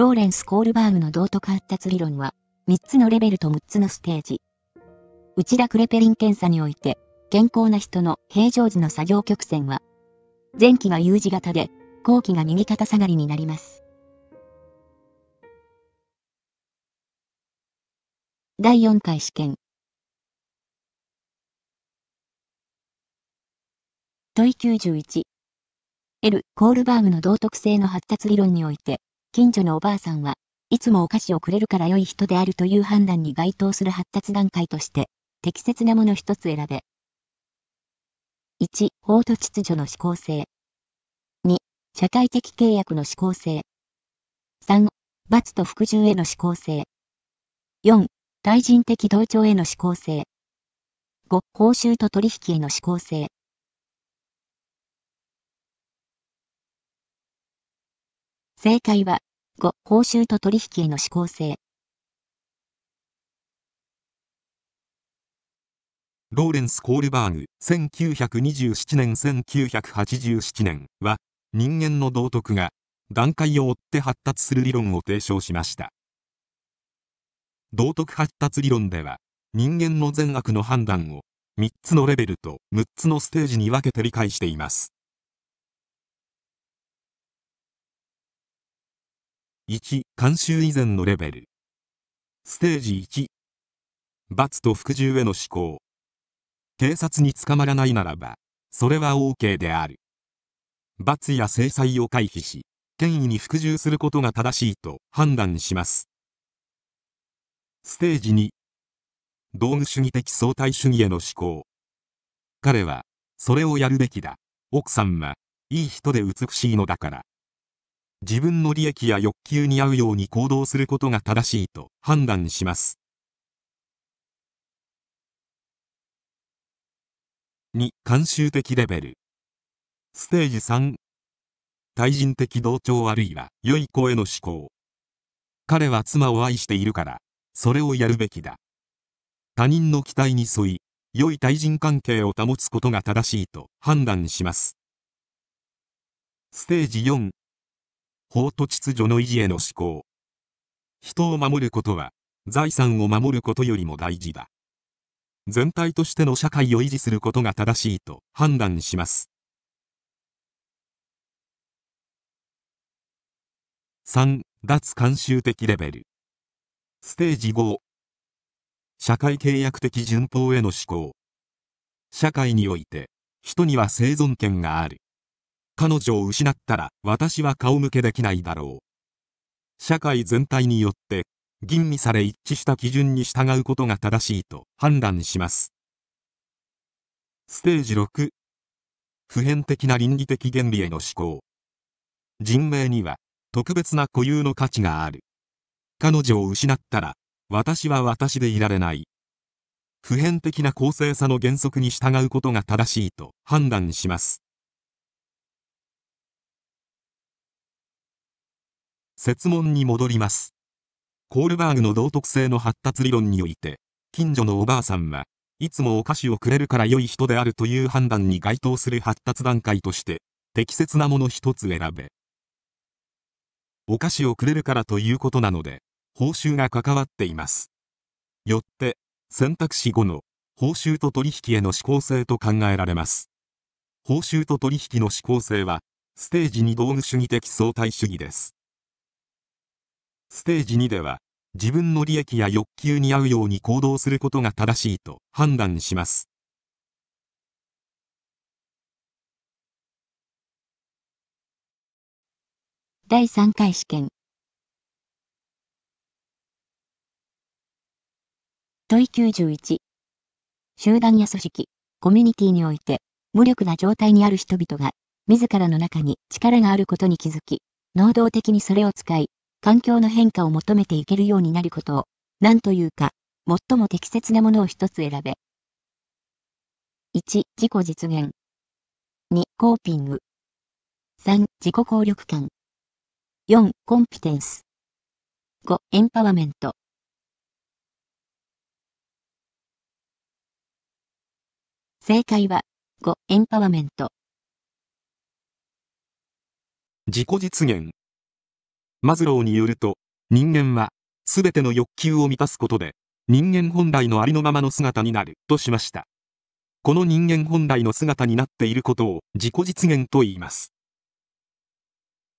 ローレンス・コールバーグの道徳発達理論は、3つのレベルと6つのステージ。内田クレペリン検査において、健康な人の平常時の作業曲線は、前期が U 字型で、後期が右肩下がりになります。第4回試験。問い91。L・ コールバーグの道徳性の発達理論において、近所のおばあさんはいつもお菓子をくれるから良い人であるという判断に該当する発達段階として、適切なもの一つ選べ。1、法と秩序の思考性。2、社会的契約の思考性。3、罰と服従への思考性。4、対人的同調への思考性。5、報酬と取引への思考性。正解は、5、報酬と取引への思考性。ローレンス・コールバーグ、1927年1987年は、人間の道徳が段階を追って発達する理論を提唱しました。道徳発達理論では人間の善悪の判断を3つのレベルと6つのステージに分けて理解しています1慣習以前のレベル。ステージ1罰と服従への思考。警察に捕まらないならばそれは OK である。罰や制裁を回避し権威に服従することが正しいと判断します。ステージ2道具主義的相対主義への思考。彼はそれをやるべきだ。奥さんはいい人で美しいのだから。自分の利益や欲求に合うように行動することが正しいと判断します。2慣習的レベル。ステージ3対人的同調あるいは良い子への思考。彼は妻を愛しているからそれをやるべきだ。他人の期待に沿い良い対人関係を保つことが正しいと判断します。ステージ4法と秩序の維持への思考。人を守ることは財産を守ることよりも大事だ。全体としての社会を維持することが正しいと判断します。3脱慣習的レベル。ステージ5社会契約的順法への思考。社会において人には生存権がある。彼女を失ったら私は顔向けできないだろう。社会全体によって吟味され一致した基準に従うことが正しいと判断します。ステージ6普遍的な倫理的原理への思考。人命には特別な固有の価値がある。彼女を失ったら私は私でいられない。普遍的な公正さの原則に従うことが正しいと判断します。設問に戻りますコールバーグの道徳性の発達理論において近所のおばあさんはいつもお菓子をくれるから良い人であるという判断に該当する発達段階として適切なもの一つ選べお菓子をくれるからということなので報酬が関わっています。よって、選択肢5の報酬と取引への指向性と考えられます。報酬と取引の指向性は、ステージ2道具主義的相対主義です。ステージ2では、自分の利益や欲求に合うように行動することが正しいと判断します。第3回試験問い91。集団や組織、コミュニティにおいて、無力な状態にある人々が、自らの中に力があることに気づき、能動的にそれを使い、環境の変化を求めていけるようになることを、何というか、最も適切なものを一つ選べ。1、自己実現。2、コーピング。3、自己効力感。4、コンピテンス。5、エンパワメント。正解は、5、エンパワメント。自己実現。マズローによると、人間は、すべての欲求を満たすことで、人間本来のありのままの姿になる、としました。この人間本来の姿になっていることを自己実現と言います。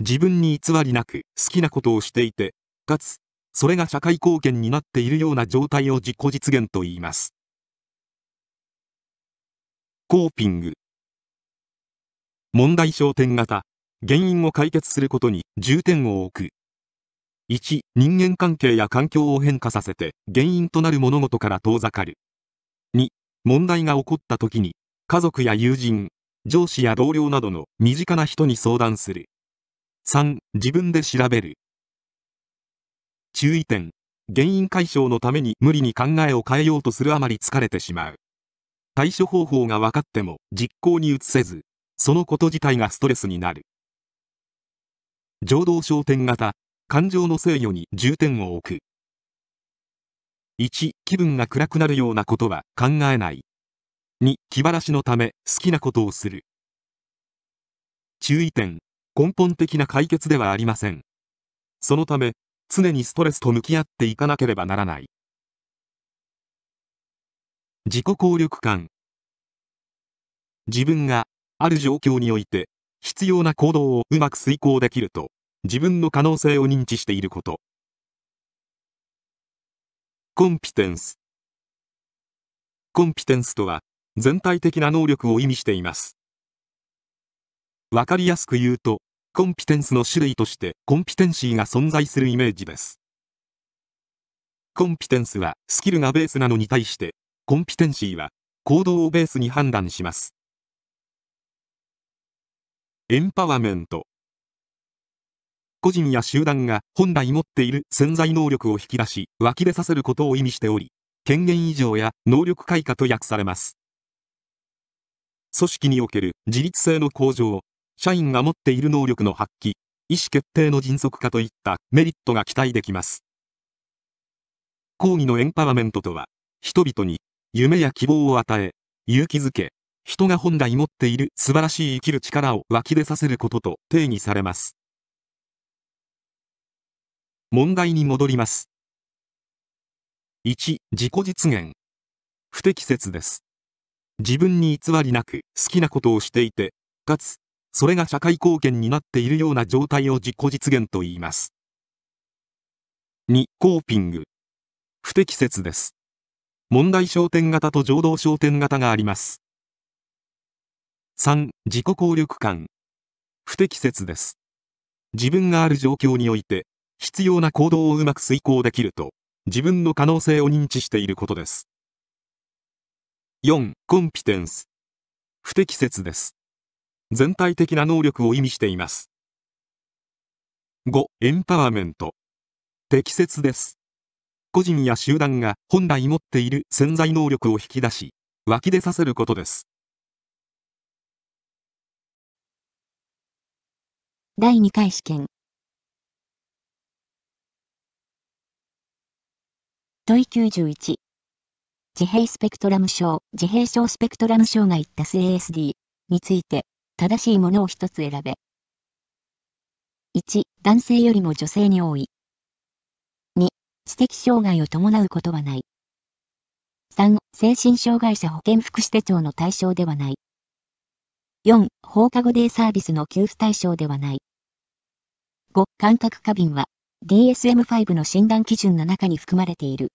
自分に偽りなく好きなことをしていて、かつ、それが社会貢献になっているような状態を自己実現と言います。コーピング問題焦点型原因を解決することに重点を置く。1人間関係や環境を変化させて原因となる物事から遠ざかる。2問題が起こった時に家族や友人上司や同僚などの身近な人に相談する。3自分で調べる。注意点。原因解消のために無理に考えを変えようとするあまり疲れてしまう。対処方法が分かっても実行に移せずそのこと自体がストレスになる。情動焦点型感情の制御に重点を置く。1気分が暗くなるようなことは考えない。2気晴らしのため好きなことをする。注意点根本的な解決ではありません。そのため常にストレスと向き合っていかなければならない。自己効力感。自分がある状況において必要な行動をうまく遂行できると自分の可能性を認知していることコンピテンスコンピテンスとは全体的な能力を意味していますわかりやすく言うとコンピテンスの種類としてコンピテンシーが存在するイメージです。コンピテンスはスキルがベースなのに対して、コンピテンシーは行動をベースに判断します。エンパワメント個人や集団が本来持っている潜在能力を引き出し湧き出させることを意味しており権限異常や能力開花と訳されます組織における自律性の向上社員が持っている能力の発揮、意思決定の迅速化といったメリットが期待できます。講義のエンパワメントとは、人々に夢や希望を与え、勇気づけ、人が本来持っている素晴らしい生きる力を湧き出させることと定義されます。問題に戻ります。1、自己実現。不適切です。自分に偽りなく好きなことをしていて、かつそれが社会貢献になっているような状態を実己実現と言います。2、コーピング。不適切です。問題焦点型と情動焦点型があります。3、自己効力感。不適切です。自分がある状況において、必要な行動をうまく遂行できると、自分の可能性を認知していることです。4、コンピテンス。不適切です。全体的な能力を意味しています。5. エンパワーメント。適切です。個人や集団が本来持っている潜在能力を引き出し、湧き出させることです。第2回試験。問い91。自閉スペクトラム症、自閉症スペクトラム障害った ASD について、正しいものを一つ選べ。1、男性よりも女性に多い。2、知的障害を伴うことはない。3、精神障害者保健福祉手帳の対象ではない。4、放課後デイサービスの給付対象ではない。5、感覚過敏は DSM-5 の診断基準の中に含まれている。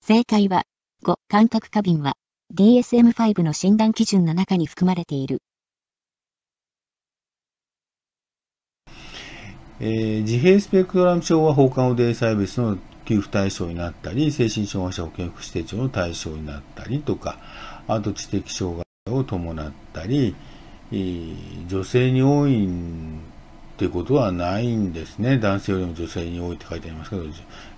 正解は5、感覚過敏は DSM-5 の診断基準の中に含まれている。えー、自閉スペクトラム症は放課後デイサービスの給付対象になったり、精神障害者保健福祉手帳の対象になったりとか、あと知的障害を伴ったり、女性に多いってことはないんですね。男性よりも女性に多いって書いてありますけど、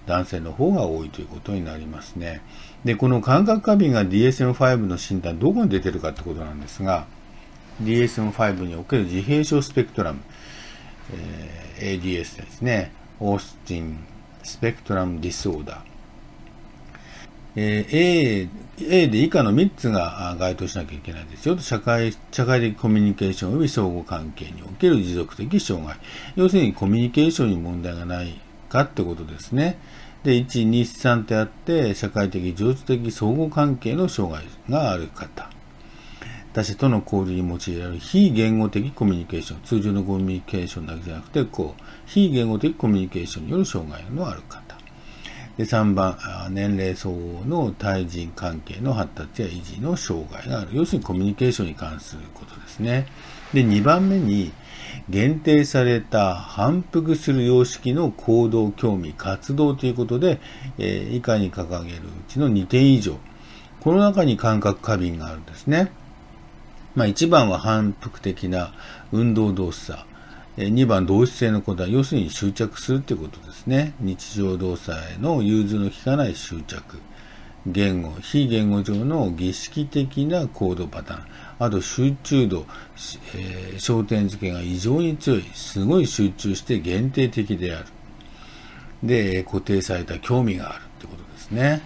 男性の方が多いということになりますね。で、この感覚過敏が DSM-5 の診断、どこに出てるかってことなんですが、DSM-5 における自閉症スペクトラム、えー、ADS ですね、オースティン・スペクトラム・ディスオーダー。えー、A, A で以下の3つが該当しなきゃいけないですよ社会。社会的コミュニケーション及び相互関係における持続的障害。要するにコミュニケーションに問題がないかってことですね。で、1、2、3ってあって、社会的、情緒的相互関係の障害がある方。他者との交流に用いられる非言語的コミュニケーション。通常のコミュニケーションだけじゃなくて、こう、非言語的コミュニケーションによる障害のある方。で3番、年齢相応の対人関係の発達や維持の障害がある。要するにコミュニケーションに関することですね。で、2番目に、限定された反復する様式の行動、興味、活動ということで、えー、以下に掲げるうちの2点以上。この中に感覚過敏があるんですね。まあ、1番は反復的な運動動作。2番、同質性の答え。要するに執着するということですね。日常動作への融通の利かない執着。言語、非言語上の儀式的な行動パターン。あと集中度、えー、焦点付けが異常に強い。すごい集中して限定的である。で、固定された興味があるってことですね。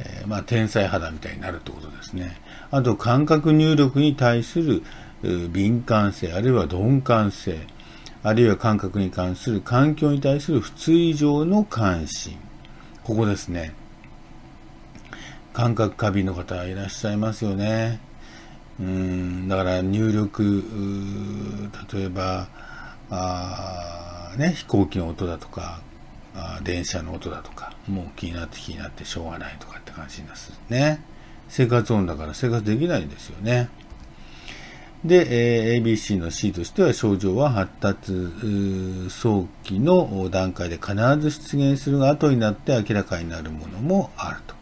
えー、まあ、天才肌みたいになるってことですね。あと、感覚入力に対する敏感性、あるいは鈍感性、あるいは感覚に関する環境に対する普通以上の関心。ここですね。感覚過敏の方いらっしゃいますよね。うん、だから入力、例えば、あね、飛行機の音だとか、あ電車の音だとか、もう気になって気になってしょうがないとかって感じになすね。生活音だから生活できないんですよね。で、え、ABC の C としては症状は発達早期の段階で必ず出現するが後になって明らかになるものもあると。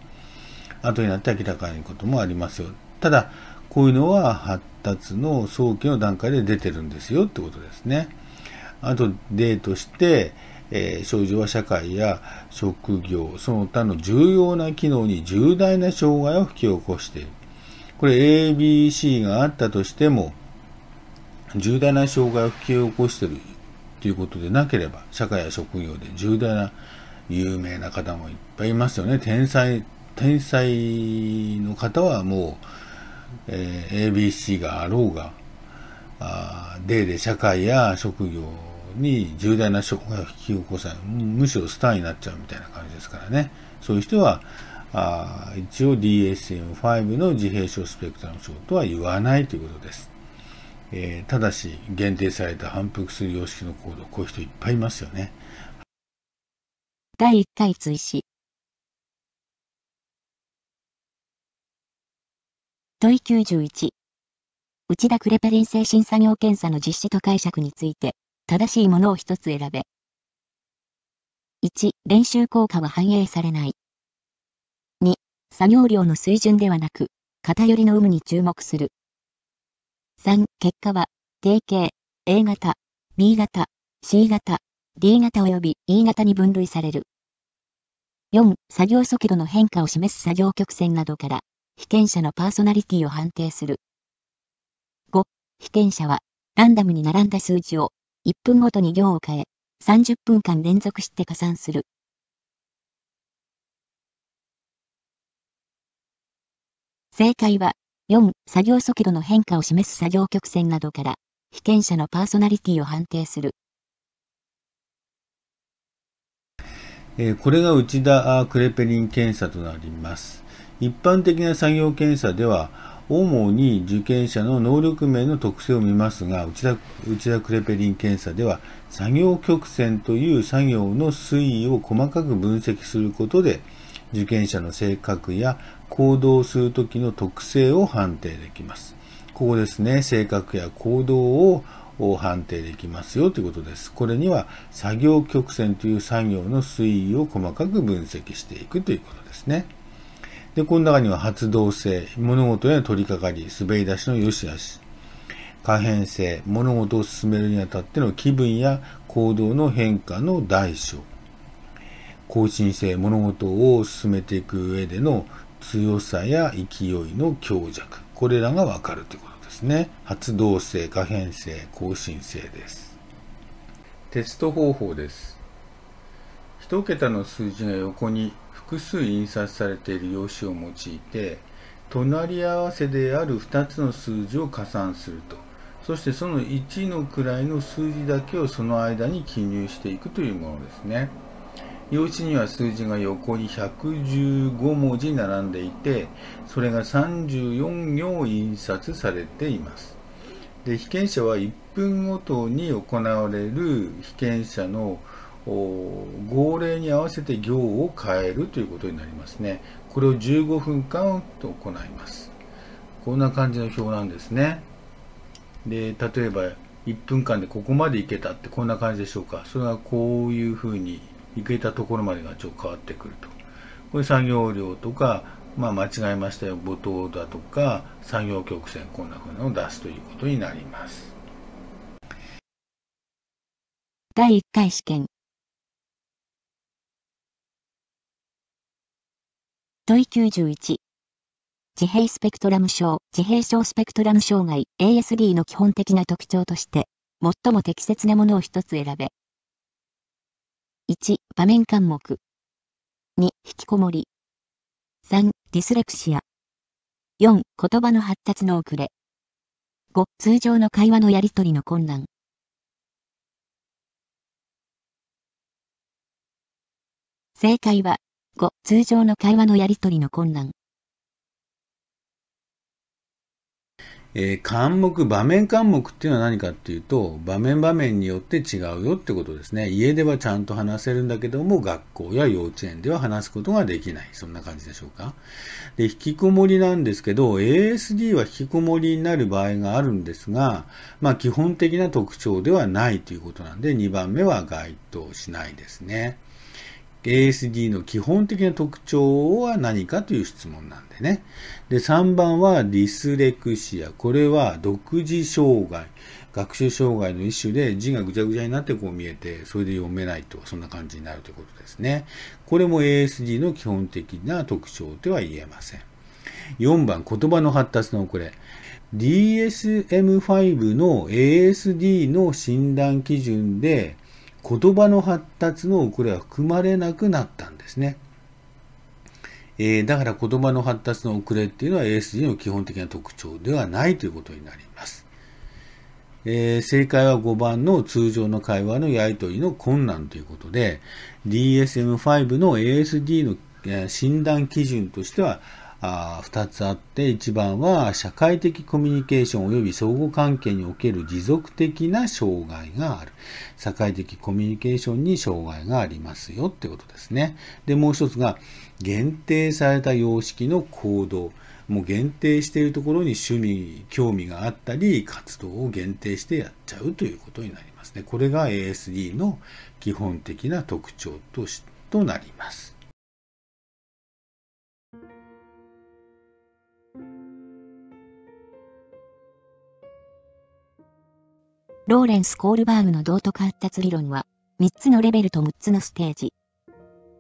後になって明らかになることもありますよ。ただ、こういうのは発達の早期の段階で出てるんですよってことですね。あと、例として、えー、症状は社会や職業、その他の重要な機能に重大な障害を引き起こしている。これ ABC があったとしても、重大な障害を引き起こしているということでなければ、社会や職業で重大な有名な方もいっぱいいますよね。天才、天才の方はもう、えー、ABC があろうが、あ例で社会や職業に重大な障害を引き起こさない、むしろスターになっちゃうみたいな感じですからね。そういう人は、あ一応 DSM-5 の自閉症スペクトラム症とは言わないということです。えー、ただし、限定された反復する様式の行動、こういう人いっぱいいますよね。第1回追試問い91内田クレペリン精神作業検査の実施と解釈について、正しいものを一つ選べ。1、練習効果は反映されない。作業量の水準ではなく、偏りの有無に注目する。3、結果は、定型、A 型、B 型、C 型、D 型及び E 型に分類される。4、作業速度の変化を示す作業曲線などから、被験者のパーソナリティを判定する。5、被験者は、ランダムに並んだ数字を、1分ごとに行を変え、30分間連続して加算する。正解は、4、作業速度の変化を示す作業曲線などから、被験者のパーソナリティを判定する。えこれが内田クレペリン検査となります。一般的な作業検査では、主に受験者の能力面の特性を見ますが、内田内田クレペリン検査では、作業曲線という作業の推移を細かく分析することで、受験者の性格や行動するときの特性を判定できます。ここですね、性格や行動を判定できますよということです。これには作業曲線という作業の推移を細かく分析していくということですね。で、この中には発動性、物事への取り掛かり、滑り出しの良し悪し、可変性、物事を進めるにあたっての気分や行動の変化の大小、更新性、物事を進めていく上での強さや勢いの強弱、これらがわかるということですね。発動性、可変性、更新性です。テスト方法です。1桁の数字が横に複数印刷されている用紙を用いて隣り合わせである2つの数字を加算するとそしてその1の位の数字だけをその間に記入していくというものですね用紙には数字が横に115文字並んでいてそれが34行印刷されています。で被験者は1分ごとに行われる被験者の号令に合わせて行を変えるということになりますね。これを15分間と行います。こんな感じの表なんですね。で例えば1分間でここまでいけたってこんな感じでしょうか。それがこういうふうにいけたところまでがちょっと変わってくると。これ作業量とか、まあ、間違えましたよ母頭だとか作業曲線こんなふうなのを出すということになります。第1回試験。問い91自閉スペクトラム症、自閉症スペクトラム障害。ASD の基本的な特徴として、最も適切なものを一つ選べ。1、場面監目。2、引きこもり。3、ディスレクシア。4、言葉の発達の遅れ。5、通常の会話のやりとりの困難。正解は、5、通常の会話のやりとりの困難。えー、関目、場面関目っていうのは何かっていうと、場面場面によって違うよってことですね。家ではちゃんと話せるんだけども、学校や幼稚園では話すことができない。そんな感じでしょうか。で、引きこもりなんですけど、ASD は引きこもりになる場合があるんですが、まあ基本的な特徴ではないということなんで、2番目は該当しないですね。ASD の基本的な特徴は何かという質問なんでね。で、3番はディスレクシア。これは独自障害。学習障害の一種で字がぐちゃぐちゃになってこう見えて、それで読めないと、そんな感じになるということですね。これも ASD の基本的な特徴とは言えません。4番、言葉の発達の遅れ。DSM-5 の ASD の診断基準で、言葉の発達の遅れは含まれなくなったんですね。えー、だから言葉の発達の遅れっていうのは ASD の基本的な特徴ではないということになります。えー、正解は5番の通常の会話のやり取りの困難ということで、DSM-5 の ASD の診断基準としては、あ2つあって、1番は社会的コミュニケーション及び相互関係における持続的な障害がある。社会的コミュニケーションに障害がありますよってことですね。で、もう一つが、限定された様式の行動。もう限定しているところに趣味、興味があったり、活動を限定してやっちゃうということになりますね。これが ASD の基本的な特徴としとなります。ローレンス・コールバーグの道徳発達理論は、3つのレベルと6つのステージ。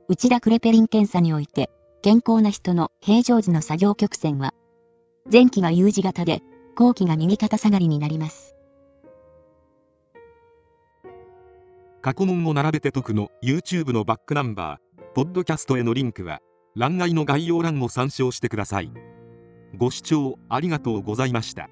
内田クレペリン検査において、健康な人の平常時の作業曲線は、前期が U 字型で、後期が右肩下がりになります。過去問を並べて解くの YouTube のバックナンバー、ポッドキャストへのリンクは、欄外の概要欄を参照してください。ご視聴ありがとうございました。